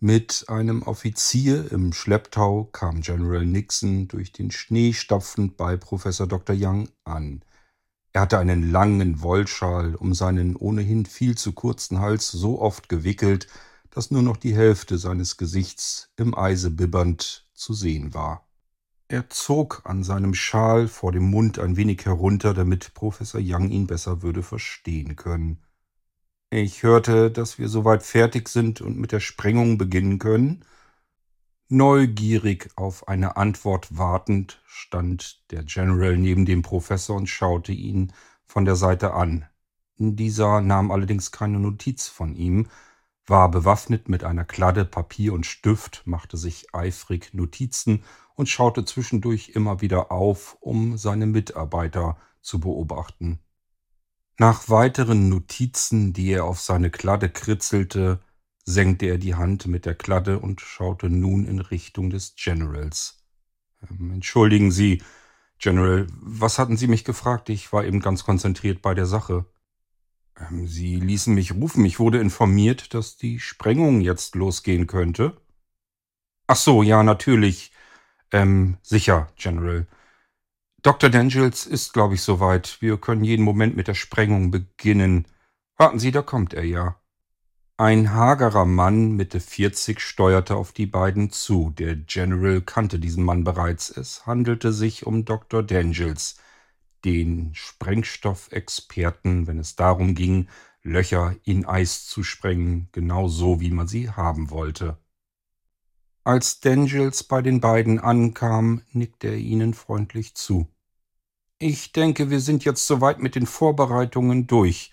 Mit einem Offizier im Schlepptau kam General Nixon durch den Schnee stapfend bei Professor Dr. Young an. Er hatte einen langen Wollschal um seinen ohnehin viel zu kurzen Hals so oft gewickelt, dass nur noch die Hälfte seines Gesichts im Eise bibbernd zu sehen war. Er zog an seinem Schal vor dem Mund ein wenig herunter, damit Professor Young ihn besser würde verstehen können. Ich hörte, dass wir soweit fertig sind und mit der Sprengung beginnen können. Neugierig auf eine Antwort wartend stand der General neben dem Professor und schaute ihn von der Seite an. Dieser nahm allerdings keine Notiz von ihm, war bewaffnet mit einer Kladde Papier und Stift, machte sich eifrig Notizen und schaute zwischendurch immer wieder auf, um seine Mitarbeiter zu beobachten. Nach weiteren Notizen, die er auf seine Kladde kritzelte, senkte er die Hand mit der Kladde und schaute nun in Richtung des Generals. Ähm, entschuldigen Sie, General, was hatten Sie mich gefragt? Ich war eben ganz konzentriert bei der Sache. Ähm, Sie ließen mich rufen. Ich wurde informiert, dass die Sprengung jetzt losgehen könnte. Ach so, ja, natürlich. Ähm, sicher, General. Dr. Dangels ist, glaube ich, soweit. Wir können jeden Moment mit der Sprengung beginnen. Warten Sie, da kommt er ja. Ein hagerer Mann Mitte 40 steuerte auf die beiden zu. Der General kannte diesen Mann bereits. Es handelte sich um Dr. Dangels, den Sprengstoffexperten, wenn es darum ging, Löcher in Eis zu sprengen, genau so, wie man sie haben wollte. Als Dangels bei den beiden ankam, nickte er ihnen freundlich zu. Ich denke, wir sind jetzt soweit mit den Vorbereitungen durch.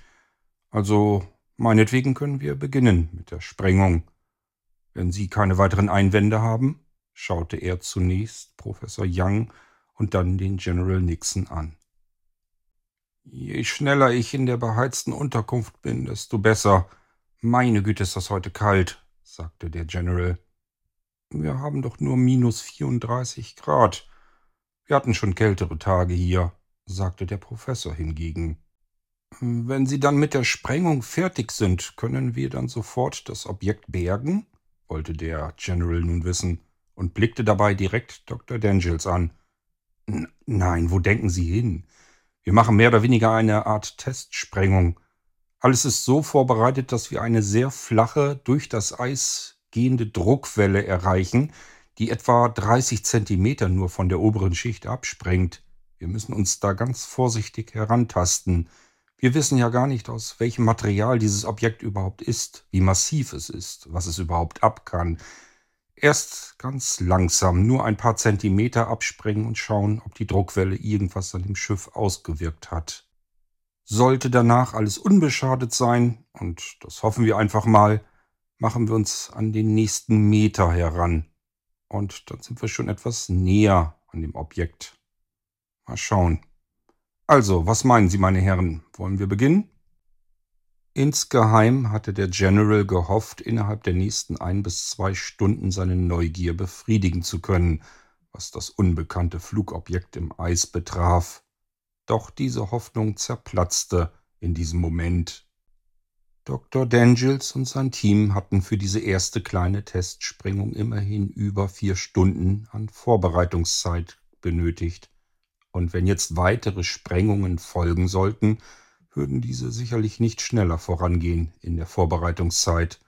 Also meinetwegen können wir beginnen mit der Sprengung. Wenn Sie keine weiteren Einwände haben, schaute er zunächst Professor Young und dann den General Nixon an. Je schneller ich in der beheizten Unterkunft bin, desto besser. Meine Güte, ist das heute kalt, sagte der General. Wir haben doch nur minus 34 Grad. Wir hatten schon kältere Tage hier, sagte der Professor hingegen. Wenn Sie dann mit der Sprengung fertig sind, können wir dann sofort das Objekt bergen? wollte der General nun wissen und blickte dabei direkt Dr. Dangels an. Nein, wo denken Sie hin? Wir machen mehr oder weniger eine Art Testsprengung. Alles ist so vorbereitet, dass wir eine sehr flache, durch das Eis gehende Druckwelle erreichen, die etwa 30 Zentimeter nur von der oberen Schicht absprengt. Wir müssen uns da ganz vorsichtig herantasten. Wir wissen ja gar nicht, aus welchem Material dieses Objekt überhaupt ist, wie massiv es ist, was es überhaupt ab kann. Erst ganz langsam, nur ein paar Zentimeter absprengen und schauen, ob die Druckwelle irgendwas an dem Schiff ausgewirkt hat. Sollte danach alles unbeschadet sein, und das hoffen wir einfach mal, machen wir uns an den nächsten Meter heran. Und dann sind wir schon etwas näher an dem Objekt. Mal schauen. Also, was meinen Sie, meine Herren? Wollen wir beginnen? Insgeheim hatte der General gehofft, innerhalb der nächsten ein bis zwei Stunden seine Neugier befriedigen zu können, was das unbekannte Flugobjekt im Eis betraf. Doch diese Hoffnung zerplatzte in diesem Moment Dr. Dangels und sein Team hatten für diese erste kleine Testsprengung immerhin über vier Stunden an Vorbereitungszeit benötigt. Und wenn jetzt weitere Sprengungen folgen sollten, würden diese sicherlich nicht schneller vorangehen in der Vorbereitungszeit.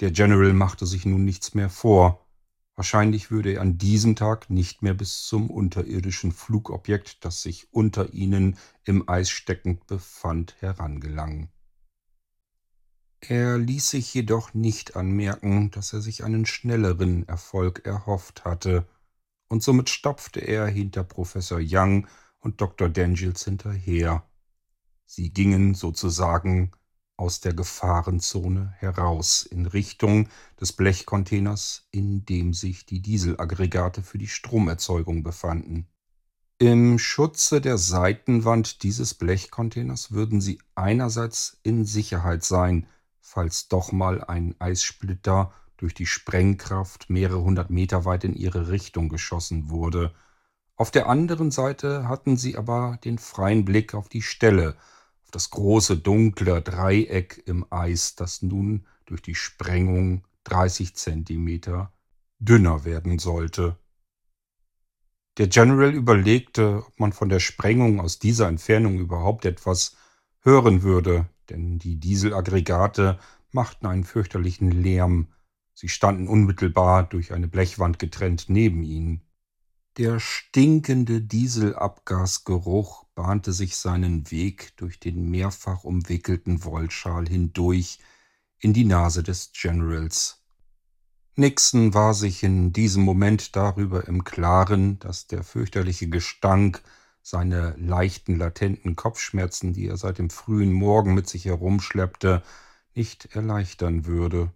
Der General machte sich nun nichts mehr vor. Wahrscheinlich würde er an diesem Tag nicht mehr bis zum unterirdischen Flugobjekt, das sich unter ihnen im Eis steckend befand, herangelangen. Er ließ sich jedoch nicht anmerken, dass er sich einen schnelleren Erfolg erhofft hatte, und somit stapfte er hinter Professor Young und Dr. Dangels hinterher. Sie gingen sozusagen aus der Gefahrenzone heraus in Richtung des Blechcontainers, in dem sich die Dieselaggregate für die Stromerzeugung befanden. Im Schutze der Seitenwand dieses Blechcontainers würden sie einerseits in Sicherheit sein, falls doch mal ein Eissplitter durch die Sprengkraft mehrere hundert Meter weit in ihre Richtung geschossen wurde. Auf der anderen Seite hatten sie aber den freien Blick auf die Stelle, auf das große dunkle Dreieck im Eis, das nun durch die Sprengung 30 Zentimeter dünner werden sollte. Der General überlegte, ob man von der Sprengung aus dieser Entfernung überhaupt etwas hören würde, denn die Dieselaggregate machten einen fürchterlichen Lärm. Sie standen unmittelbar durch eine Blechwand getrennt neben ihnen. Der stinkende Dieselabgasgeruch bahnte sich seinen Weg durch den mehrfach umwickelten Wollschal hindurch in die Nase des Generals. Nixon war sich in diesem Moment darüber im Klaren, dass der fürchterliche Gestank seine leichten latenten Kopfschmerzen, die er seit dem frühen Morgen mit sich herumschleppte, nicht erleichtern würde.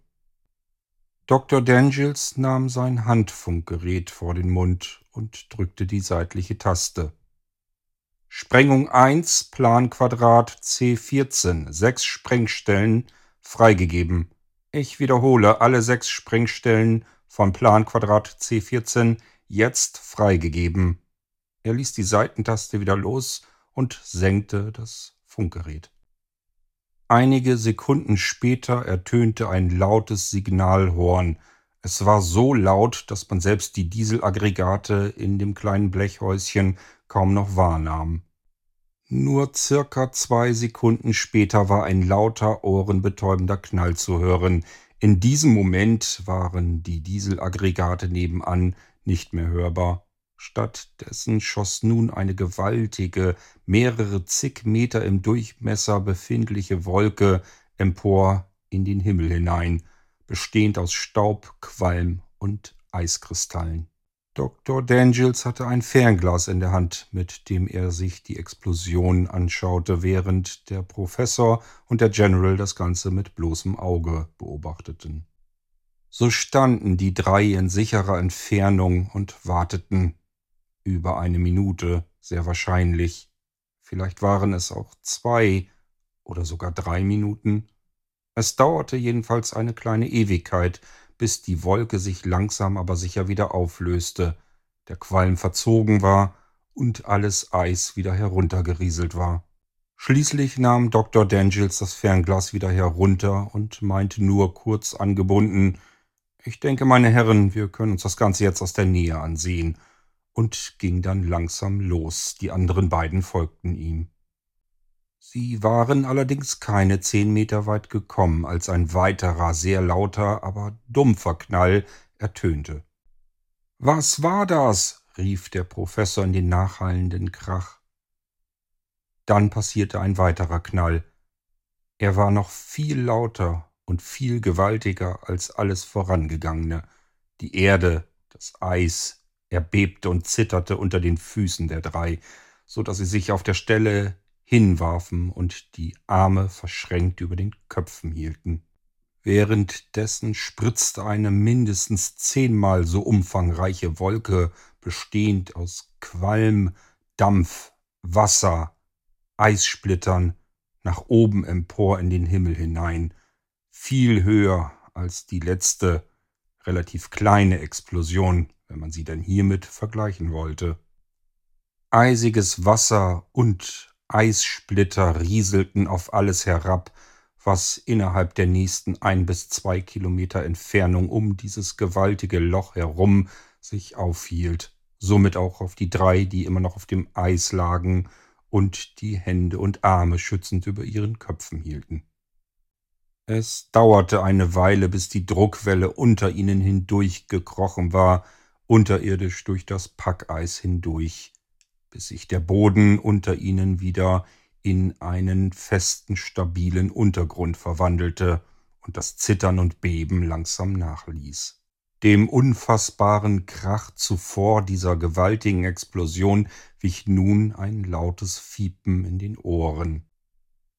Dr. Dangels nahm sein Handfunkgerät vor den Mund und drückte die seitliche Taste. Sprengung 1, Planquadrat C14, sechs Sprengstellen, freigegeben. Ich wiederhole, alle sechs Sprengstellen von Planquadrat C14 jetzt freigegeben. Er ließ die Seitentaste wieder los und senkte das Funkgerät. Einige Sekunden später ertönte ein lautes Signalhorn, es war so laut, dass man selbst die Dieselaggregate in dem kleinen Blechhäuschen kaum noch wahrnahm. Nur circa zwei Sekunden später war ein lauter, ohrenbetäubender Knall zu hören. In diesem Moment waren die Dieselaggregate nebenan nicht mehr hörbar. Stattdessen schoss nun eine gewaltige, mehrere zig Meter im Durchmesser befindliche Wolke empor in den Himmel hinein bestehend aus Staub, Qualm und Eiskristallen. Dr. Dangels hatte ein Fernglas in der Hand, mit dem er sich die Explosion anschaute, während der Professor und der General das Ganze mit bloßem Auge beobachteten. So standen die drei in sicherer Entfernung und warteten. Über eine Minute, sehr wahrscheinlich. Vielleicht waren es auch zwei oder sogar drei Minuten. Es dauerte jedenfalls eine kleine Ewigkeit, bis die Wolke sich langsam aber sicher wieder auflöste, der Qualm verzogen war und alles Eis wieder heruntergerieselt war. Schließlich nahm Dr. Dangels das Fernglas wieder herunter und meinte nur kurz angebunden Ich denke, meine Herren, wir können uns das Ganze jetzt aus der Nähe ansehen, und ging dann langsam los, die anderen beiden folgten ihm. Sie waren allerdings keine zehn Meter weit gekommen, als ein weiterer, sehr lauter, aber dumpfer Knall ertönte. Was war das? rief der Professor in den nachhallenden Krach. Dann passierte ein weiterer Knall. Er war noch viel lauter und viel gewaltiger als alles vorangegangene. Die Erde, das Eis, erbebte und zitterte unter den Füßen der drei, so dass sie sich auf der Stelle hinwarfen und die Arme verschränkt über den Köpfen hielten. Währenddessen spritzte eine mindestens zehnmal so umfangreiche Wolke, bestehend aus Qualm, Dampf, Wasser, Eissplittern, nach oben empor in den Himmel hinein, viel höher als die letzte, relativ kleine Explosion, wenn man sie denn hiermit vergleichen wollte. Eisiges Wasser und Eissplitter rieselten auf alles herab, was innerhalb der nächsten ein bis zwei Kilometer Entfernung um dieses gewaltige Loch herum sich aufhielt, somit auch auf die drei, die immer noch auf dem Eis lagen und die Hände und Arme schützend über ihren Köpfen hielten. Es dauerte eine Weile, bis die Druckwelle unter ihnen hindurch gekrochen war, unterirdisch durch das Packeis hindurch bis sich der Boden unter ihnen wieder in einen festen, stabilen Untergrund verwandelte und das Zittern und Beben langsam nachließ. Dem unfassbaren Krach zuvor dieser gewaltigen Explosion wich nun ein lautes Fiepen in den Ohren.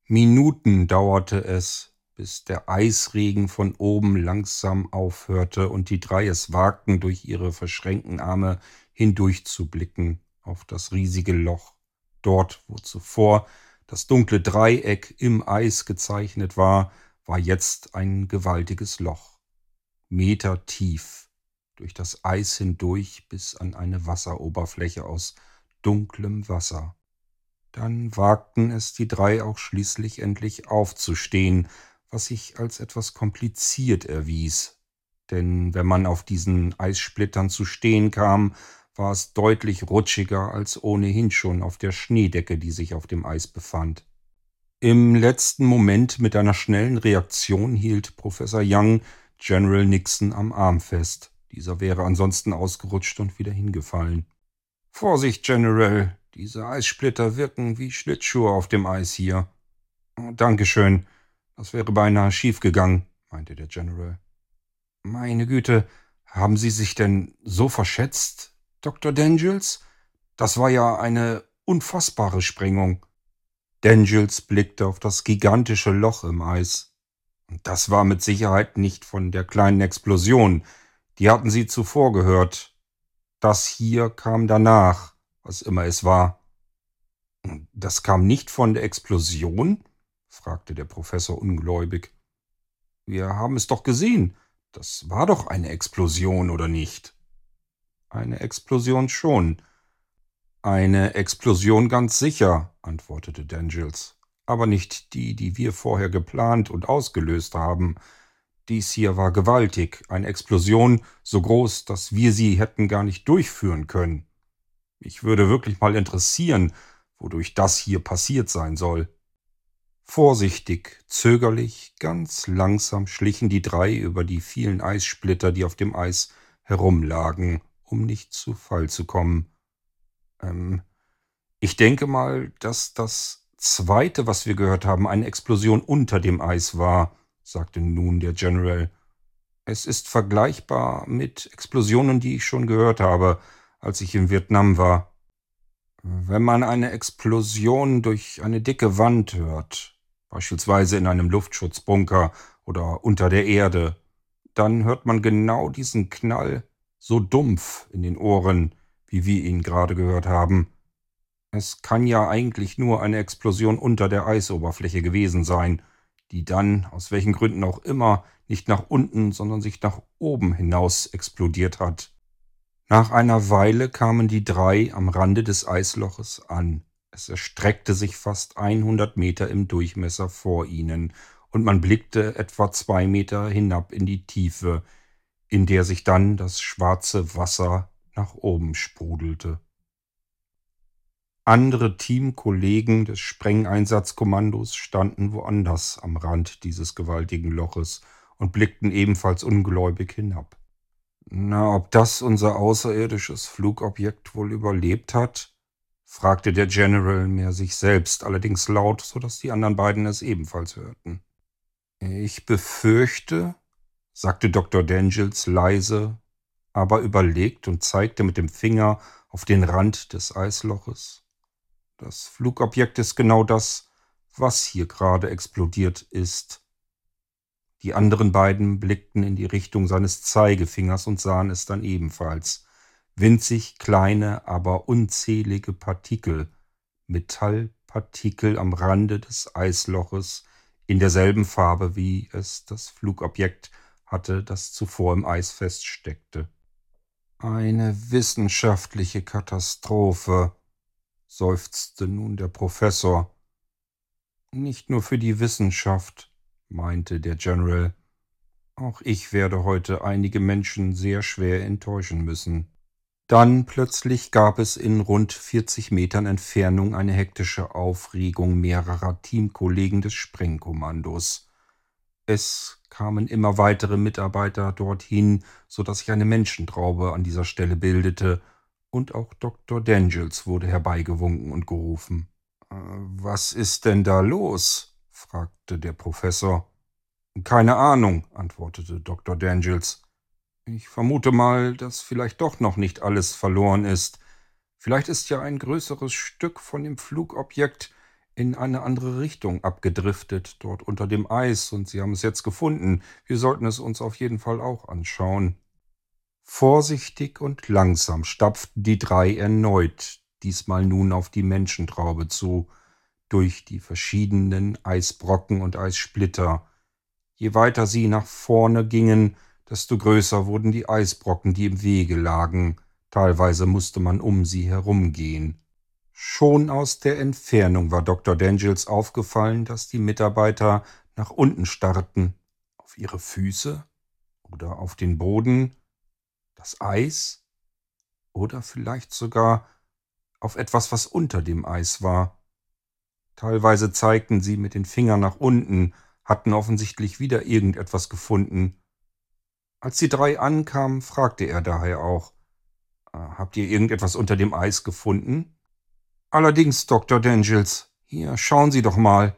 Minuten dauerte es, bis der Eisregen von oben langsam aufhörte und die drei es wagten, durch ihre verschränkten Arme hindurchzublicken auf das riesige Loch, dort, wo zuvor das dunkle Dreieck im Eis gezeichnet war, war jetzt ein gewaltiges Loch, Meter tief, durch das Eis hindurch bis an eine Wasseroberfläche aus dunklem Wasser. Dann wagten es die drei auch schließlich endlich aufzustehen, was sich als etwas kompliziert erwies, denn wenn man auf diesen Eissplittern zu stehen kam, war es deutlich rutschiger als ohnehin schon auf der Schneedecke, die sich auf dem Eis befand. Im letzten Moment mit einer schnellen Reaktion hielt Professor Young General Nixon am Arm fest. Dieser wäre ansonsten ausgerutscht und wieder hingefallen. Vorsicht, General, diese Eissplitter wirken wie Schlittschuhe auf dem Eis hier. Dankeschön. Das wäre beinahe schiefgegangen, meinte der General. Meine Güte, haben Sie sich denn so verschätzt, Dr. Dangels? Das war ja eine unfassbare Sprengung. Dangels blickte auf das gigantische Loch im Eis. Das war mit Sicherheit nicht von der kleinen Explosion. Die hatten sie zuvor gehört. Das hier kam danach, was immer es war. Das kam nicht von der Explosion? Fragte der Professor ungläubig. Wir haben es doch gesehen. Das war doch eine Explosion, oder nicht? Eine Explosion schon. Eine Explosion ganz sicher, antwortete Dangels. Aber nicht die, die wir vorher geplant und ausgelöst haben. Dies hier war gewaltig, eine Explosion so groß, dass wir sie hätten gar nicht durchführen können. Mich würde wirklich mal interessieren, wodurch das hier passiert sein soll. Vorsichtig, zögerlich, ganz langsam schlichen die drei über die vielen Eissplitter, die auf dem Eis herumlagen, um nicht zu Fall zu kommen. Ähm, ich denke mal, dass das zweite, was wir gehört haben, eine Explosion unter dem Eis war, sagte nun der General. Es ist vergleichbar mit Explosionen, die ich schon gehört habe, als ich in Vietnam war. Wenn man eine Explosion durch eine dicke Wand hört, beispielsweise in einem Luftschutzbunker oder unter der Erde, dann hört man genau diesen Knall so dumpf in den Ohren, wie wir ihn gerade gehört haben. Es kann ja eigentlich nur eine Explosion unter der Eisoberfläche gewesen sein, die dann, aus welchen Gründen auch immer, nicht nach unten, sondern sich nach oben hinaus explodiert hat. Nach einer Weile kamen die drei am Rande des Eisloches an. Es erstreckte sich fast 100 Meter im Durchmesser vor ihnen, und man blickte etwa zwei Meter hinab in die Tiefe, in der sich dann das schwarze Wasser nach oben sprudelte. Andere Teamkollegen des Sprengeinsatzkommandos standen woanders am Rand dieses gewaltigen Loches und blickten ebenfalls ungläubig hinab. Na, ob das unser außerirdisches Flugobjekt wohl überlebt hat? fragte der General mehr sich selbst, allerdings laut, so dass die anderen beiden es ebenfalls hörten. Ich befürchte, sagte Dr. Dangels leise, aber überlegt und zeigte mit dem Finger auf den Rand des Eisloches. Das Flugobjekt ist genau das, was hier gerade explodiert ist. Die anderen beiden blickten in die Richtung seines Zeigefingers und sahen es dann ebenfalls. Winzig kleine, aber unzählige Partikel, Metallpartikel am Rande des Eisloches, in derselben Farbe, wie es das Flugobjekt hatte, das zuvor im Eis feststeckte. Eine wissenschaftliche Katastrophe, seufzte nun der Professor. Nicht nur für die Wissenschaft, meinte der General. Auch ich werde heute einige Menschen sehr schwer enttäuschen müssen. Dann plötzlich gab es in rund 40 Metern Entfernung eine hektische Aufregung mehrerer Teamkollegen des Sprengkommandos. Es kamen immer weitere Mitarbeiter dorthin, so dass sich eine Menschentraube an dieser Stelle bildete, und auch Dr. Dangels wurde herbeigewunken und gerufen. Äh, was ist denn da los? Fragte der Professor. Keine Ahnung, antwortete Dr. Dangels. Ich vermute mal, dass vielleicht doch noch nicht alles verloren ist. Vielleicht ist ja ein größeres Stück von dem Flugobjekt in eine andere Richtung abgedriftet, dort unter dem Eis, und Sie haben es jetzt gefunden. Wir sollten es uns auf jeden Fall auch anschauen. Vorsichtig und langsam stapften die drei erneut, diesmal nun auf die Menschentraube zu, durch die verschiedenen Eisbrocken und Eissplitter. Je weiter sie nach vorne gingen, desto größer wurden die Eisbrocken, die im Wege lagen, teilweise musste man um sie herumgehen. Schon aus der Entfernung war Dr. Dangels aufgefallen, dass die Mitarbeiter nach unten starrten, auf ihre Füße Oder auf den Boden das Eis? Oder vielleicht sogar auf etwas, was unter dem Eis war. Teilweise zeigten sie mit den Fingern nach unten, hatten offensichtlich wieder irgendetwas gefunden. Als die drei ankamen, fragte er daher auch, äh, Habt ihr irgendetwas unter dem Eis gefunden? Allerdings, Dr. Dangels. Hier, schauen Sie doch mal.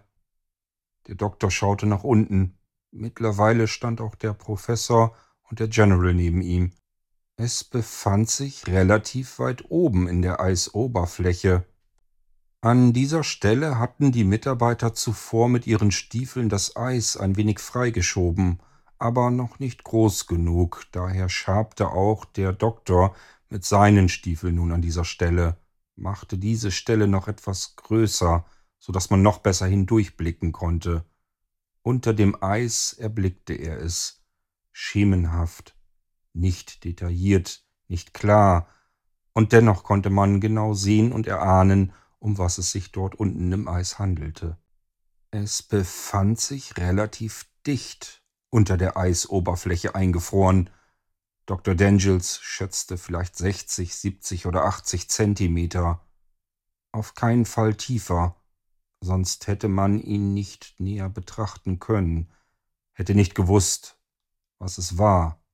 Der Doktor schaute nach unten. Mittlerweile stand auch der Professor und der General neben ihm. Es befand sich relativ weit oben in der Eisoberfläche. An dieser Stelle hatten die Mitarbeiter zuvor mit ihren Stiefeln das Eis ein wenig freigeschoben, aber noch nicht groß genug, daher schabte auch der Doktor mit seinen Stiefeln nun an dieser Stelle, machte diese Stelle noch etwas größer, so dass man noch besser hindurchblicken konnte. Unter dem Eis erblickte er es, schemenhaft, nicht detailliert, nicht klar, und dennoch konnte man genau sehen und erahnen, um was es sich dort unten im Eis handelte. Es befand sich relativ dicht unter der Eisoberfläche eingefroren. Dr. Dangels schätzte vielleicht 60, 70 oder 80 Zentimeter. Auf keinen Fall tiefer, sonst hätte man ihn nicht näher betrachten können, hätte nicht gewusst, was es war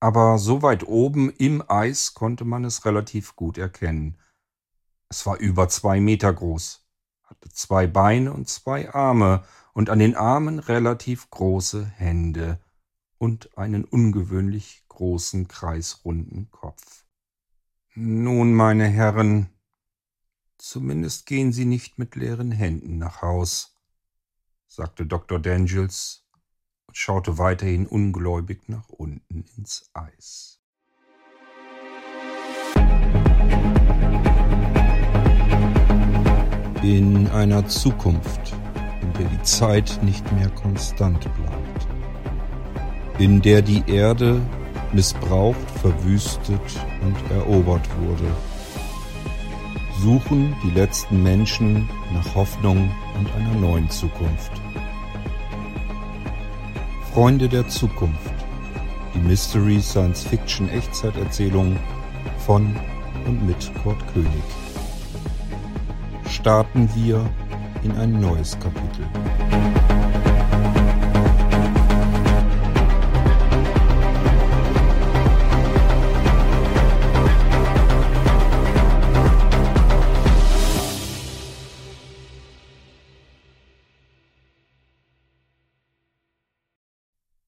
aber so weit oben im Eis konnte man es relativ gut erkennen. Es war über zwei Meter groß, hatte zwei Beine und zwei Arme und an den Armen relativ große Hände und einen ungewöhnlich großen kreisrunden Kopf. Nun, meine Herren, zumindest gehen Sie nicht mit leeren Händen nach Haus, sagte Dr. Dangels schaute weiterhin ungläubig nach unten ins Eis. In einer Zukunft, in der die Zeit nicht mehr konstant bleibt, in der die Erde missbraucht, verwüstet und erobert wurde, suchen die letzten Menschen nach Hoffnung und einer neuen Zukunft. Freunde der Zukunft. Die Mystery Science Fiction Echtzeiterzählung von und mit Kurt König. Starten wir in ein neues Kapitel.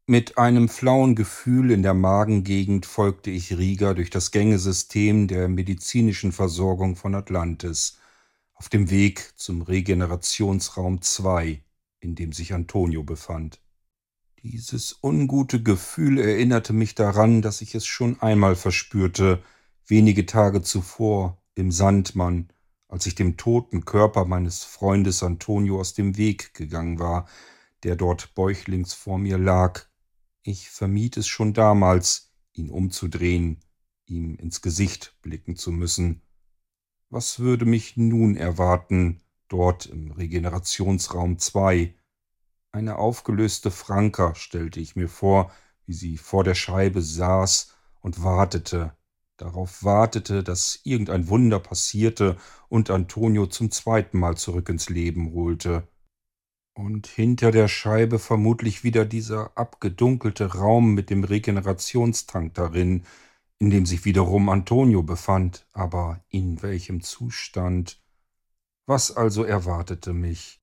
Mit einem flauen Gefühl in der Magengegend folgte ich Rieger durch das Gängesystem der medizinischen Versorgung von Atlantis auf dem Weg zum Regenerationsraum 2, in dem sich Antonio befand. Dieses ungute Gefühl erinnerte mich daran, dass ich es schon einmal verspürte, wenige Tage zuvor im Sandmann, als ich dem toten Körper meines Freundes Antonio aus dem Weg gegangen war, der dort bäuchlings vor mir lag, ich vermied es schon damals, ihn umzudrehen, ihm ins Gesicht blicken zu müssen. Was würde mich nun erwarten, dort im Regenerationsraum 2? Eine aufgelöste Franka stellte ich mir vor, wie sie vor der Scheibe saß und wartete, darauf wartete, dass irgendein Wunder passierte und Antonio zum zweiten Mal zurück ins Leben holte und hinter der Scheibe vermutlich wieder dieser abgedunkelte Raum mit dem Regenerationstank darin, in dem sich wiederum Antonio befand, aber in welchem Zustand? Was also erwartete mich?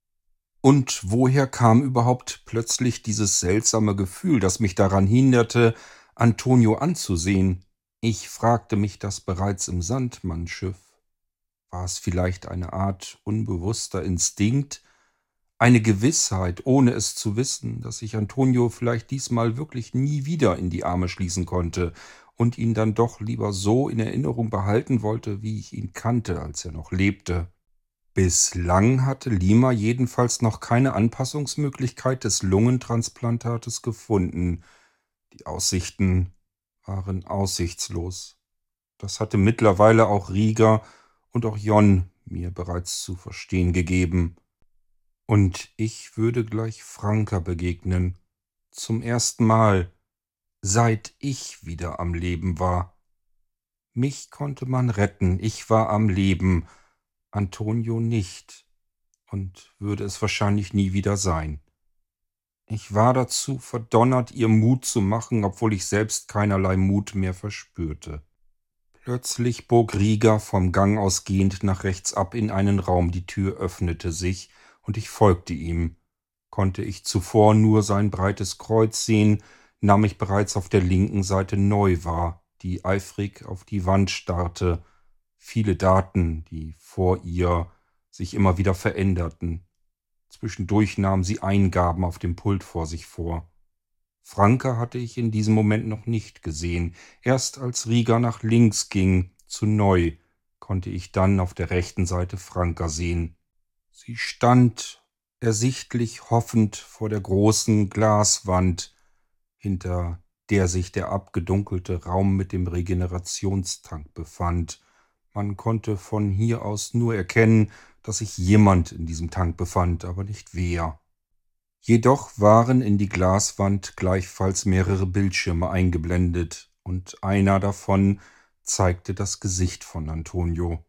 Und woher kam überhaupt plötzlich dieses seltsame Gefühl, das mich daran hinderte, Antonio anzusehen? Ich fragte mich das bereits im Sandmannschiff. War es vielleicht eine Art unbewusster Instinkt, eine Gewissheit, ohne es zu wissen, dass ich Antonio vielleicht diesmal wirklich nie wieder in die Arme schließen konnte und ihn dann doch lieber so in Erinnerung behalten wollte, wie ich ihn kannte, als er noch lebte. Bislang hatte Lima jedenfalls noch keine Anpassungsmöglichkeit des Lungentransplantates gefunden. Die Aussichten waren aussichtslos. Das hatte mittlerweile auch Rieger und auch Jon mir bereits zu verstehen gegeben. Und ich würde gleich Franka begegnen. Zum ersten Mal seit ich wieder am Leben war. Mich konnte man retten, ich war am Leben, Antonio nicht und würde es wahrscheinlich nie wieder sein. Ich war dazu verdonnert, ihr Mut zu machen, obwohl ich selbst keinerlei Mut mehr verspürte. Plötzlich bog Rieger vom Gang ausgehend nach rechts ab in einen Raum, die Tür öffnete sich, und ich folgte ihm. Konnte ich zuvor nur sein breites Kreuz sehen, nahm ich bereits auf der linken Seite neu wahr, die eifrig auf die Wand starrte, viele Daten, die vor ihr sich immer wieder veränderten. Zwischendurch nahm sie Eingaben auf dem Pult vor sich vor. Franka hatte ich in diesem Moment noch nicht gesehen. Erst als Rieger nach links ging, zu neu, konnte ich dann auf der rechten Seite Franka sehen. Sie stand ersichtlich hoffend vor der großen Glaswand, hinter der sich der abgedunkelte Raum mit dem Regenerationstank befand. Man konnte von hier aus nur erkennen, dass sich jemand in diesem Tank befand, aber nicht wer. Jedoch waren in die Glaswand gleichfalls mehrere Bildschirme eingeblendet, und einer davon zeigte das Gesicht von Antonio.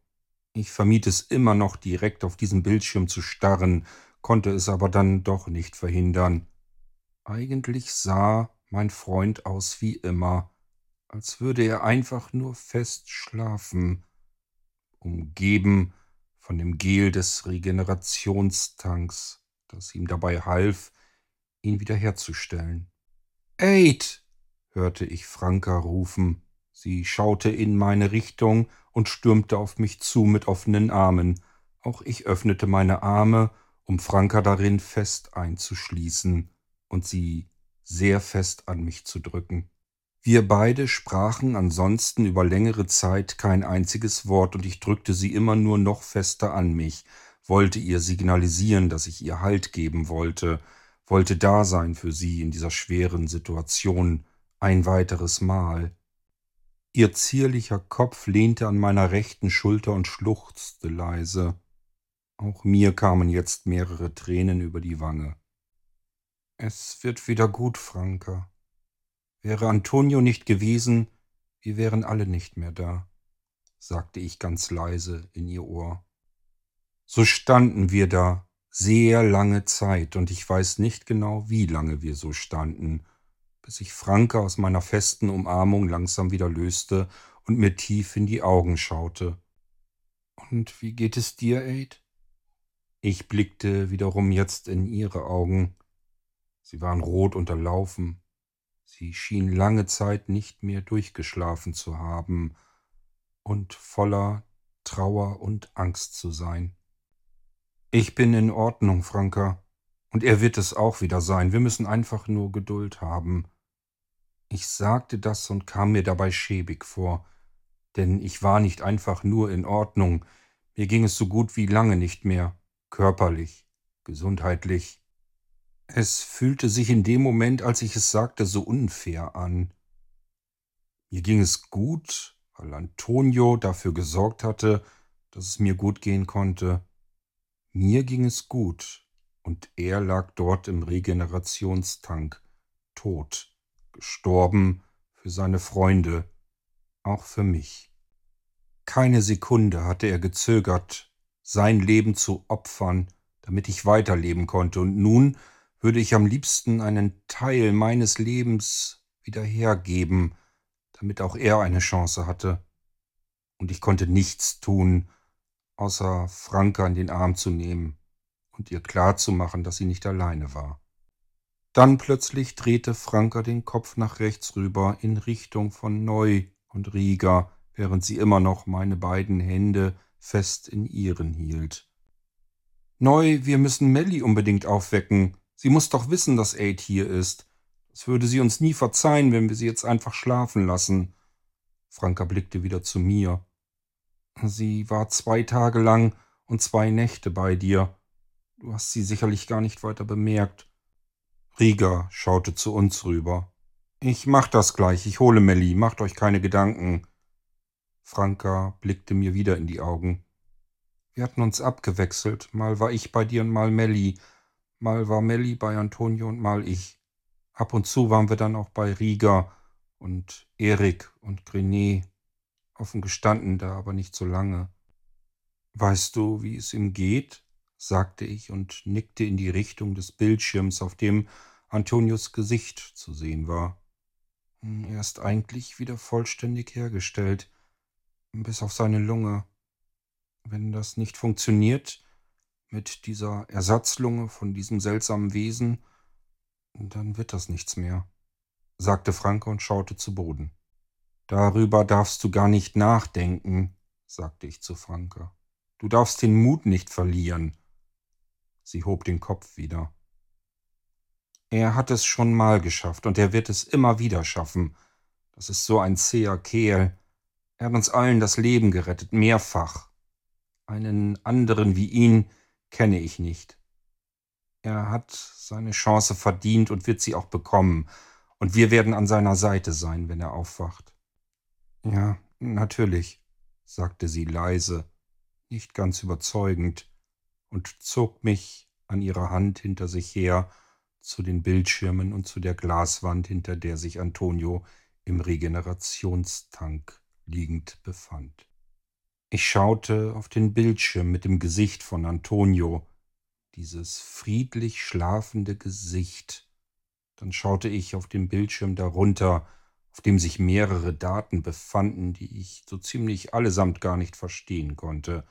Ich vermied es immer noch direkt auf diesen Bildschirm zu starren, konnte es aber dann doch nicht verhindern. Eigentlich sah mein Freund aus wie immer, als würde er einfach nur fest schlafen, umgeben von dem Gel des Regenerationstanks das ihm dabei half, ihn wiederherzustellen. Aid! hörte ich Franka rufen. Sie schaute in meine Richtung und stürmte auf mich zu mit offenen Armen. Auch ich öffnete meine Arme, um Franka darin fest einzuschließen und sie sehr fest an mich zu drücken. Wir beide sprachen ansonsten über längere Zeit kein einziges Wort und ich drückte sie immer nur noch fester an mich, wollte ihr signalisieren, dass ich ihr Halt geben wollte, wollte da sein für sie in dieser schweren Situation ein weiteres Mal. Ihr zierlicher Kopf lehnte an meiner rechten Schulter und schluchzte leise. Auch mir kamen jetzt mehrere Tränen über die Wange. Es wird wieder gut, Franka. Wäre Antonio nicht gewesen, wir wären alle nicht mehr da, sagte ich ganz leise in ihr Ohr. So standen wir da sehr lange Zeit, und ich weiß nicht genau, wie lange wir so standen, bis ich Franke aus meiner festen Umarmung langsam wieder löste und mir tief in die Augen schaute. Und wie geht es dir, Aid? Ich blickte wiederum jetzt in ihre Augen. Sie waren rot unterlaufen. Sie schien lange Zeit nicht mehr durchgeschlafen zu haben und voller Trauer und Angst zu sein. Ich bin in Ordnung, Franka. Und er wird es auch wieder sein. Wir müssen einfach nur Geduld haben. Ich sagte das und kam mir dabei schäbig vor, denn ich war nicht einfach nur in Ordnung, mir ging es so gut wie lange nicht mehr, körperlich, gesundheitlich. Es fühlte sich in dem Moment, als ich es sagte, so unfair an. Mir ging es gut, weil Antonio dafür gesorgt hatte, dass es mir gut gehen konnte. Mir ging es gut, und er lag dort im Regenerationstank, tot, gestorben für seine Freunde, auch für mich. Keine Sekunde hatte er gezögert, sein Leben zu opfern, damit ich weiterleben konnte, und nun würde ich am liebsten einen Teil meines Lebens wieder hergeben, damit auch er eine Chance hatte. Und ich konnte nichts tun, außer Franka in den Arm zu nehmen und ihr klarzumachen, dass sie nicht alleine war. Dann plötzlich drehte Franka den Kopf nach rechts rüber in Richtung von Neu und Rieger, während sie immer noch meine beiden Hände fest in ihren hielt. Neu, wir müssen Melly unbedingt aufwecken. Sie muss doch wissen, dass Aid hier ist. Das würde sie uns nie verzeihen, wenn wir sie jetzt einfach schlafen lassen. Franka blickte wieder zu mir. Sie war zwei Tage lang und zwei Nächte bei dir. Du hast sie sicherlich gar nicht weiter bemerkt. Rieger schaute zu uns rüber. Ich mach das gleich, ich hole Melli, macht euch keine Gedanken. Franka blickte mir wieder in die Augen. Wir hatten uns abgewechselt. Mal war ich bei dir und mal Melli. Mal war Melli bei Antonio und mal ich. Ab und zu waren wir dann auch bei Rieger und Erik und Grenet. Offen gestanden, da aber nicht so lange. Weißt du, wie es ihm geht? sagte ich und nickte in die Richtung des Bildschirms, auf dem Antonius Gesicht zu sehen war. Hm, er ist eigentlich wieder vollständig hergestellt, bis auf seine Lunge. Wenn das nicht funktioniert, mit dieser Ersatzlunge von diesem seltsamen Wesen, dann wird das nichts mehr, sagte Franke und schaute zu Boden. Darüber darfst du gar nicht nachdenken, sagte ich zu Franke. Du darfst den Mut nicht verlieren. Sie hob den Kopf wieder. Er hat es schon mal geschafft und er wird es immer wieder schaffen. Das ist so ein zäher Kehl. Er hat uns allen das Leben gerettet, mehrfach. Einen anderen wie ihn kenne ich nicht. Er hat seine Chance verdient und wird sie auch bekommen, und wir werden an seiner Seite sein, wenn er aufwacht. Ja, natürlich, sagte sie leise, nicht ganz überzeugend, und zog mich an ihrer Hand hinter sich her zu den Bildschirmen und zu der Glaswand, hinter der sich Antonio im Regenerationstank liegend befand. Ich schaute auf den Bildschirm mit dem Gesicht von Antonio, dieses friedlich schlafende Gesicht. Dann schaute ich auf den Bildschirm darunter, auf dem sich mehrere Daten befanden, die ich so ziemlich allesamt gar nicht verstehen konnte,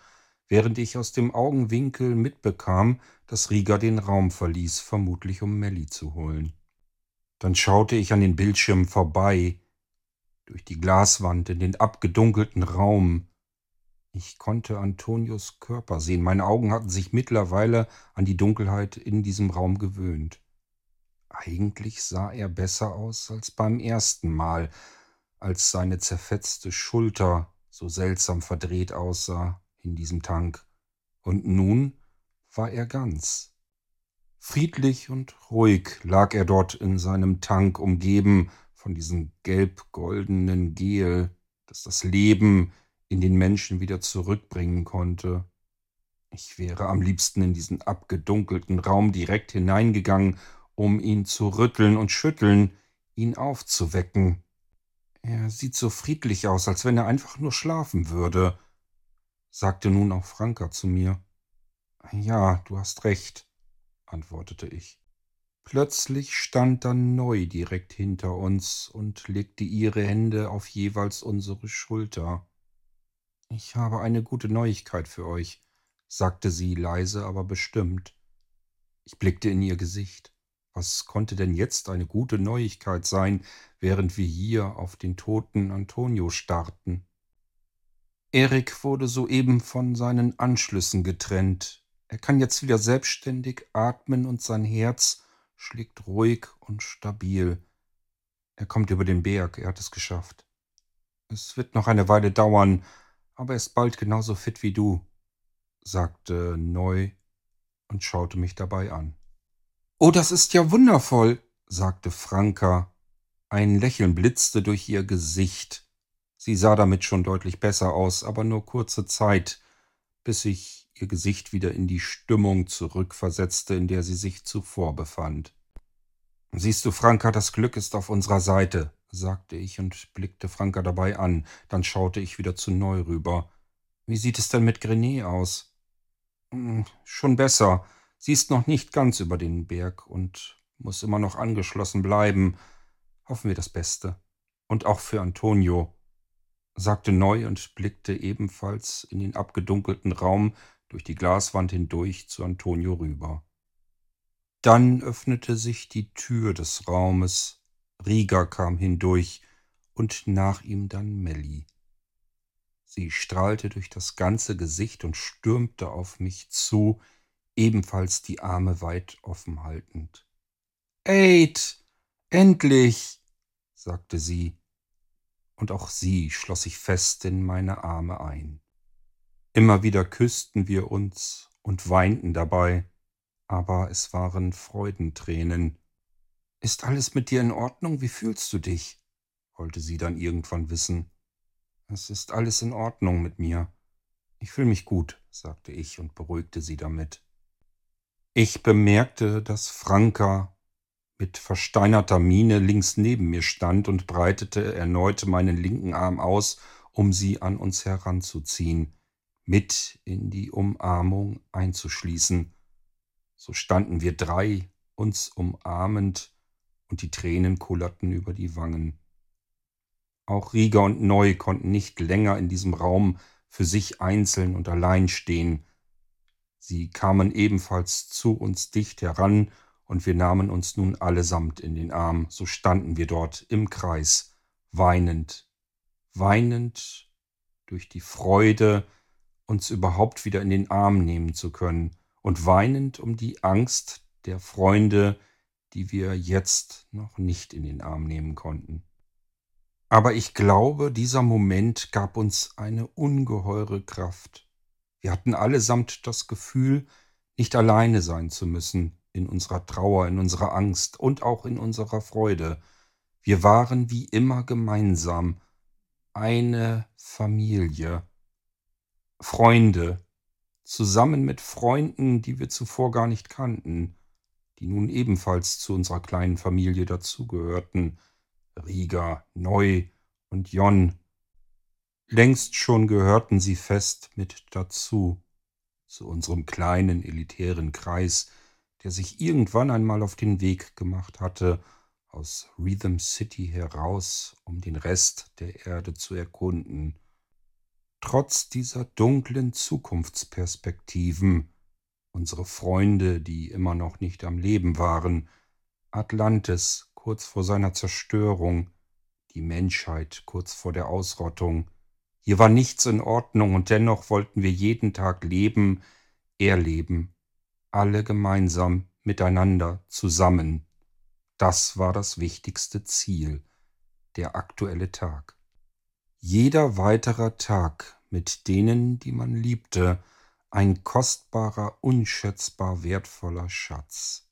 während ich aus dem Augenwinkel mitbekam, dass Rieger den Raum verließ, vermutlich um Melly zu holen. Dann schaute ich an den Bildschirm vorbei, durch die Glaswand in den abgedunkelten Raum, ich konnte Antonius Körper sehen. Meine Augen hatten sich mittlerweile an die Dunkelheit in diesem Raum gewöhnt. Eigentlich sah er besser aus als beim ersten Mal, als seine zerfetzte Schulter so seltsam verdreht aussah in diesem Tank. Und nun war er ganz. Friedlich und ruhig lag er dort in seinem Tank, umgeben von diesem gelb-goldenen Gel, das das Leben in den Menschen wieder zurückbringen konnte. Ich wäre am liebsten in diesen abgedunkelten Raum direkt hineingegangen, um ihn zu rütteln und schütteln, ihn aufzuwecken. Er sieht so friedlich aus, als wenn er einfach nur schlafen würde, sagte nun auch Franka zu mir. Ja, du hast recht, antwortete ich. Plötzlich stand dann Neu direkt hinter uns und legte ihre Hände auf jeweils unsere Schulter. Ich habe eine gute Neuigkeit für euch, sagte sie leise, aber bestimmt. Ich blickte in ihr Gesicht. Was konnte denn jetzt eine gute Neuigkeit sein, während wir hier auf den toten Antonio starrten? Erik wurde soeben von seinen Anschlüssen getrennt. Er kann jetzt wieder selbstständig atmen und sein Herz schlägt ruhig und stabil. Er kommt über den Berg, er hat es geschafft. Es wird noch eine Weile dauern, aber er ist bald genauso fit wie du, sagte Neu und schaute mich dabei an. Oh, das ist ja wundervoll, sagte Franka. Ein Lächeln blitzte durch ihr Gesicht. Sie sah damit schon deutlich besser aus, aber nur kurze Zeit, bis sich ihr Gesicht wieder in die Stimmung zurückversetzte, in der sie sich zuvor befand. Siehst du, Franka, das Glück ist auf unserer Seite, sagte ich und blickte Franka dabei an. Dann schaute ich wieder zu Neu rüber. Wie sieht es denn mit Grenet aus? Hm, schon besser. Sie ist noch nicht ganz über den Berg und muss immer noch angeschlossen bleiben. Hoffen wir das Beste. Und auch für Antonio, sagte Neu und blickte ebenfalls in den abgedunkelten Raum durch die Glaswand hindurch zu Antonio rüber. Dann öffnete sich die Tür des Raumes, Rieger kam hindurch und nach ihm dann Melli. Sie strahlte durch das ganze Gesicht und stürmte auf mich zu, ebenfalls die Arme weit offen haltend. Aid, endlich, sagte sie, und auch sie schloss sich fest in meine Arme ein. Immer wieder küssten wir uns und weinten dabei, aber es waren Freudentränen, ist alles mit dir in Ordnung? Wie fühlst du dich? wollte sie dann irgendwann wissen. Es ist alles in Ordnung mit mir. Ich fühle mich gut, sagte ich und beruhigte sie damit. Ich bemerkte, dass Franka mit versteinerter Miene links neben mir stand und breitete erneut meinen linken Arm aus, um sie an uns heranzuziehen, mit in die Umarmung einzuschließen. So standen wir drei, uns umarmend, und die Tränen kullerten über die Wangen. Auch Rieger und Neu konnten nicht länger in diesem Raum für sich einzeln und allein stehen. Sie kamen ebenfalls zu uns dicht heran, und wir nahmen uns nun allesamt in den Arm, so standen wir dort im Kreis, weinend, weinend durch die Freude, uns überhaupt wieder in den Arm nehmen zu können, und weinend um die Angst der Freunde, die wir jetzt noch nicht in den Arm nehmen konnten. Aber ich glaube, dieser Moment gab uns eine ungeheure Kraft. Wir hatten allesamt das Gefühl, nicht alleine sein zu müssen in unserer Trauer, in unserer Angst und auch in unserer Freude. Wir waren wie immer gemeinsam eine Familie, Freunde, zusammen mit Freunden, die wir zuvor gar nicht kannten, die nun ebenfalls zu unserer kleinen Familie dazugehörten, Rieger, Neu und Jon. Längst schon gehörten sie fest mit dazu, zu unserem kleinen elitären Kreis, der sich irgendwann einmal auf den Weg gemacht hatte, aus Rhythm City heraus, um den Rest der Erde zu erkunden. Trotz dieser dunklen Zukunftsperspektiven, unsere Freunde, die immer noch nicht am Leben waren, Atlantis kurz vor seiner Zerstörung, die Menschheit kurz vor der Ausrottung. Hier war nichts in Ordnung und dennoch wollten wir jeden Tag leben, erleben, alle gemeinsam, miteinander, zusammen. Das war das wichtigste Ziel, der aktuelle Tag. Jeder weiterer Tag mit denen, die man liebte, ein kostbarer, unschätzbar wertvoller Schatz.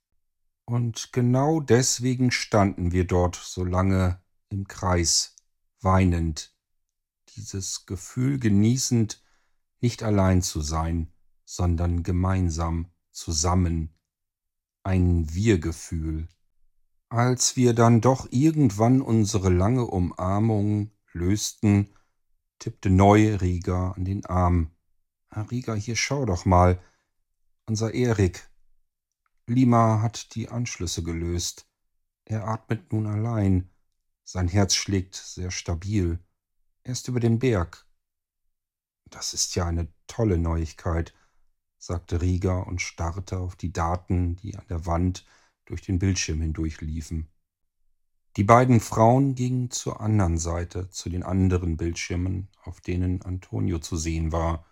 Und genau deswegen standen wir dort so lange im Kreis, weinend, dieses Gefühl genießend, nicht allein zu sein, sondern gemeinsam, zusammen, ein Wir-Gefühl. Als wir dann doch irgendwann unsere lange Umarmung lösten, tippte neu Rieger an den Arm. Rieger, hier schau doch mal. Unser Erik. Lima hat die Anschlüsse gelöst. Er atmet nun allein. Sein Herz schlägt sehr stabil. Er ist über den Berg. Das ist ja eine tolle Neuigkeit, sagte Rieger und starrte auf die Daten, die an der Wand durch den Bildschirm hindurch liefen. Die beiden Frauen gingen zur anderen Seite, zu den anderen Bildschirmen, auf denen Antonio zu sehen war.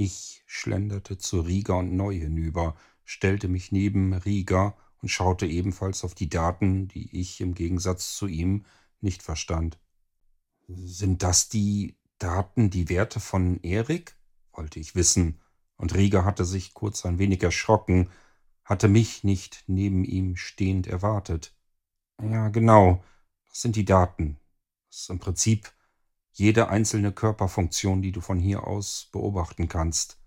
Ich schlenderte zu Rieger und Neu hinüber, stellte mich neben Rieger und schaute ebenfalls auf die Daten, die ich im Gegensatz zu ihm nicht verstand. Sind das die Daten, die Werte von Erik? wollte ich wissen, und Rieger hatte sich kurz ein wenig erschrocken, hatte mich nicht neben ihm stehend erwartet. Ja, genau. Das sind die Daten. Das ist im Prinzip jede einzelne Körperfunktion, die du von hier aus beobachten kannst.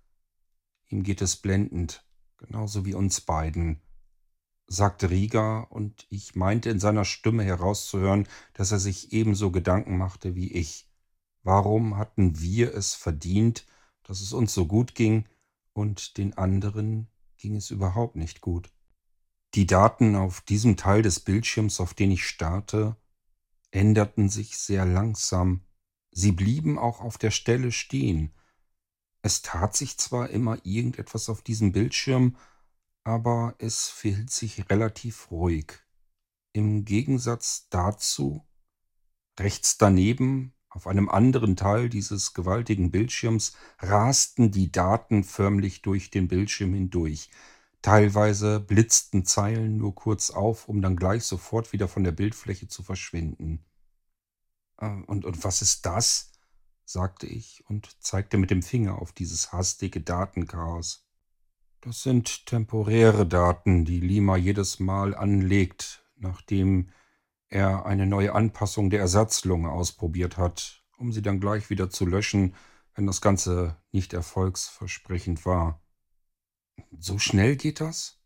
Ihm geht es blendend, genauso wie uns beiden, sagte Rieger, und ich meinte in seiner Stimme herauszuhören, dass er sich ebenso Gedanken machte wie ich. Warum hatten wir es verdient, dass es uns so gut ging, und den anderen ging es überhaupt nicht gut? Die Daten auf diesem Teil des Bildschirms, auf den ich starrte, änderten sich sehr langsam. Sie blieben auch auf der Stelle stehen. Es tat sich zwar immer irgendetwas auf diesem Bildschirm, aber es verhielt sich relativ ruhig. Im Gegensatz dazu, rechts daneben, auf einem anderen Teil dieses gewaltigen Bildschirms, rasten die Daten förmlich durch den Bildschirm hindurch. Teilweise blitzten Zeilen nur kurz auf, um dann gleich sofort wieder von der Bildfläche zu verschwinden. Äh, und, und was ist das? sagte ich und zeigte mit dem Finger auf dieses hastige Datenchaos. Das sind temporäre Daten, die Lima jedes Mal anlegt, nachdem er eine neue Anpassung der Ersatzlunge ausprobiert hat, um sie dann gleich wieder zu löschen, wenn das Ganze nicht erfolgsversprechend war. So schnell geht das?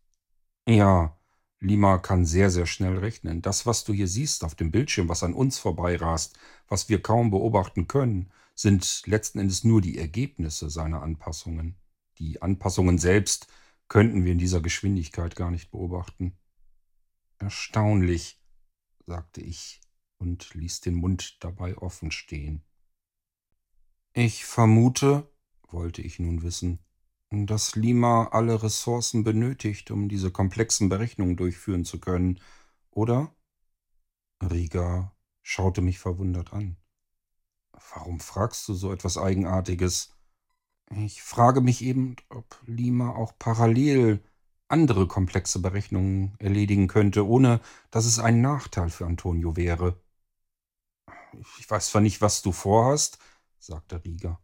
Ja, Lima kann sehr, sehr schnell rechnen. Das, was du hier siehst auf dem Bildschirm, was an uns vorbeirast, was wir kaum beobachten können, sind letzten Endes nur die Ergebnisse seiner Anpassungen. Die Anpassungen selbst könnten wir in dieser Geschwindigkeit gar nicht beobachten. Erstaunlich, sagte ich und ließ den Mund dabei offen stehen. Ich vermute, wollte ich nun wissen, dass Lima alle Ressourcen benötigt, um diese komplexen Berechnungen durchführen zu können, oder? Riga schaute mich verwundert an. Warum fragst du so etwas Eigenartiges? Ich frage mich eben, ob Lima auch parallel andere komplexe Berechnungen erledigen könnte, ohne dass es ein Nachteil für Antonio wäre. Ich weiß zwar nicht, was du vorhast, sagte Rieger,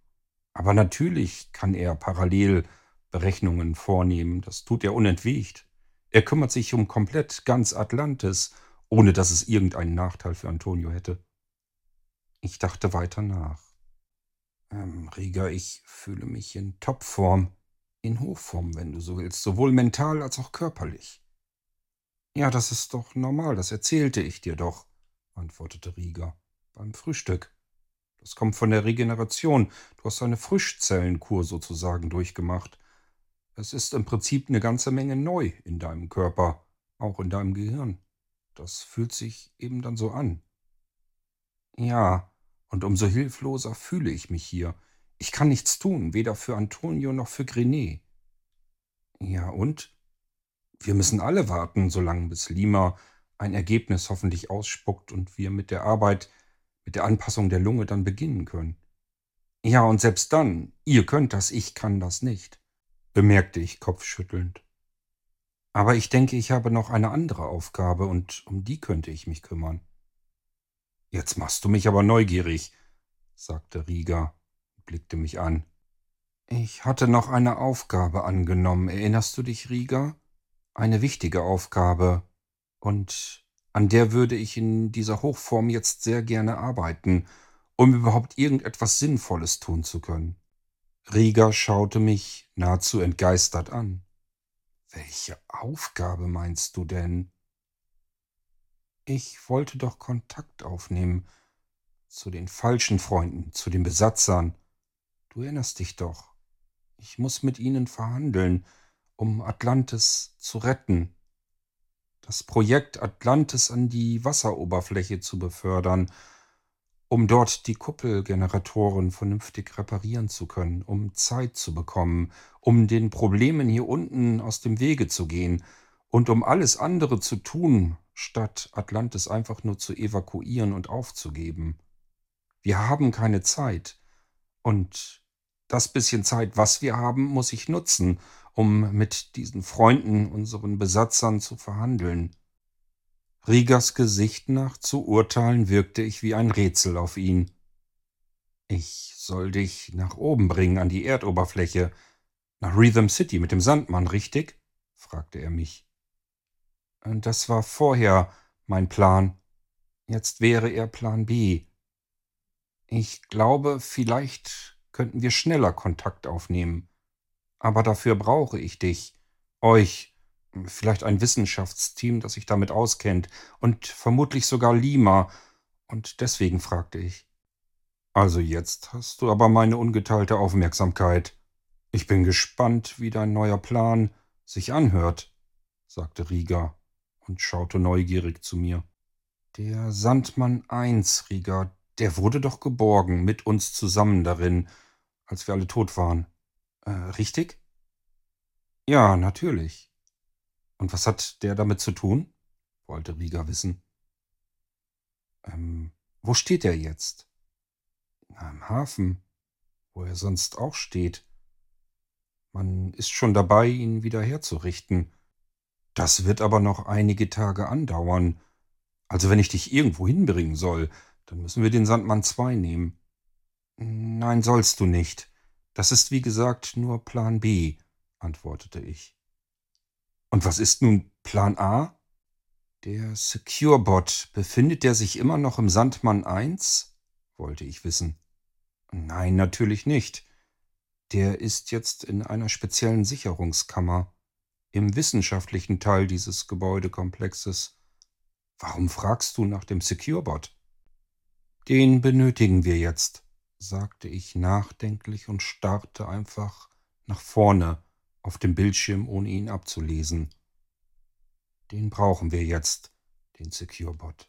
aber natürlich kann er parallel Berechnungen vornehmen, das tut er unentwegt. Er kümmert sich um komplett ganz Atlantis, ohne dass es irgendeinen Nachteil für Antonio hätte. Ich dachte weiter nach. Ähm, Rieger, ich fühle mich in Topform, in Hochform, wenn du so willst, sowohl mental als auch körperlich. Ja, das ist doch normal, das erzählte ich dir doch, antwortete Rieger beim Frühstück. Das kommt von der Regeneration. Du hast eine Frischzellenkur sozusagen durchgemacht. Es ist im Prinzip eine ganze Menge neu in deinem Körper, auch in deinem Gehirn. Das fühlt sich eben dann so an. Ja, und umso hilfloser fühle ich mich hier. Ich kann nichts tun, weder für Antonio noch für Grenet. Ja, und? Wir müssen alle warten, solange bis Lima ein Ergebnis hoffentlich ausspuckt und wir mit der Arbeit mit der Anpassung der Lunge dann beginnen können. Ja, und selbst dann, ihr könnt das, ich kann das nicht, bemerkte ich kopfschüttelnd. Aber ich denke, ich habe noch eine andere Aufgabe, und um die könnte ich mich kümmern. Jetzt machst du mich aber neugierig, sagte Rieger und blickte mich an. Ich hatte noch eine Aufgabe angenommen, erinnerst du dich, Rieger? Eine wichtige Aufgabe, und an der würde ich in dieser Hochform jetzt sehr gerne arbeiten, um überhaupt irgendetwas Sinnvolles tun zu können. Rieger schaute mich nahezu entgeistert an. Welche Aufgabe meinst du denn? Ich wollte doch Kontakt aufnehmen zu den falschen Freunden, zu den Besatzern. Du erinnerst dich doch. Ich muss mit ihnen verhandeln, um Atlantis zu retten das Projekt Atlantis an die Wasseroberfläche zu befördern, um dort die Kuppelgeneratoren vernünftig reparieren zu können, um Zeit zu bekommen, um den Problemen hier unten aus dem Wege zu gehen und um alles andere zu tun, statt Atlantis einfach nur zu evakuieren und aufzugeben. Wir haben keine Zeit. Und das bisschen Zeit, was wir haben, muss ich nutzen, um mit diesen Freunden, unseren Besatzern zu verhandeln. Rigas Gesicht nach zu urteilen, wirkte ich wie ein Rätsel auf ihn. Ich soll dich nach oben bringen, an die Erdoberfläche, nach Rhythm City mit dem Sandmann, richtig? fragte er mich. Das war vorher mein Plan. Jetzt wäre er Plan B. Ich glaube, vielleicht könnten wir schneller Kontakt aufnehmen. Aber dafür brauche ich dich, euch, vielleicht ein Wissenschaftsteam, das sich damit auskennt, und vermutlich sogar Lima. Und deswegen fragte ich. Also jetzt hast du aber meine ungeteilte Aufmerksamkeit. Ich bin gespannt, wie dein neuer Plan sich anhört, sagte Rieger und schaute neugierig zu mir. Der Sandmann 1, Rieger, der wurde doch geborgen, mit uns zusammen darin, als wir alle tot waren. Äh, richtig? Ja, natürlich. Und was hat der damit zu tun? wollte Rieger wissen. Ähm, wo steht er jetzt? Na, im Hafen, wo er sonst auch steht. Man ist schon dabei, ihn wieder herzurichten. Das wird aber noch einige Tage andauern. Also wenn ich dich irgendwo hinbringen soll, dann müssen wir den Sandmann 2 nehmen. Nein, sollst du nicht. Das ist wie gesagt nur Plan B, antwortete ich. Und was ist nun Plan A? Der Securebot, befindet der sich immer noch im Sandmann 1? wollte ich wissen. Nein, natürlich nicht. Der ist jetzt in einer speziellen Sicherungskammer. im wissenschaftlichen Teil dieses Gebäudekomplexes. Warum fragst du nach dem Securebot? Den benötigen wir jetzt, sagte ich nachdenklich und starrte einfach nach vorne auf dem Bildschirm, ohne ihn abzulesen. Den brauchen wir jetzt, den Securebot.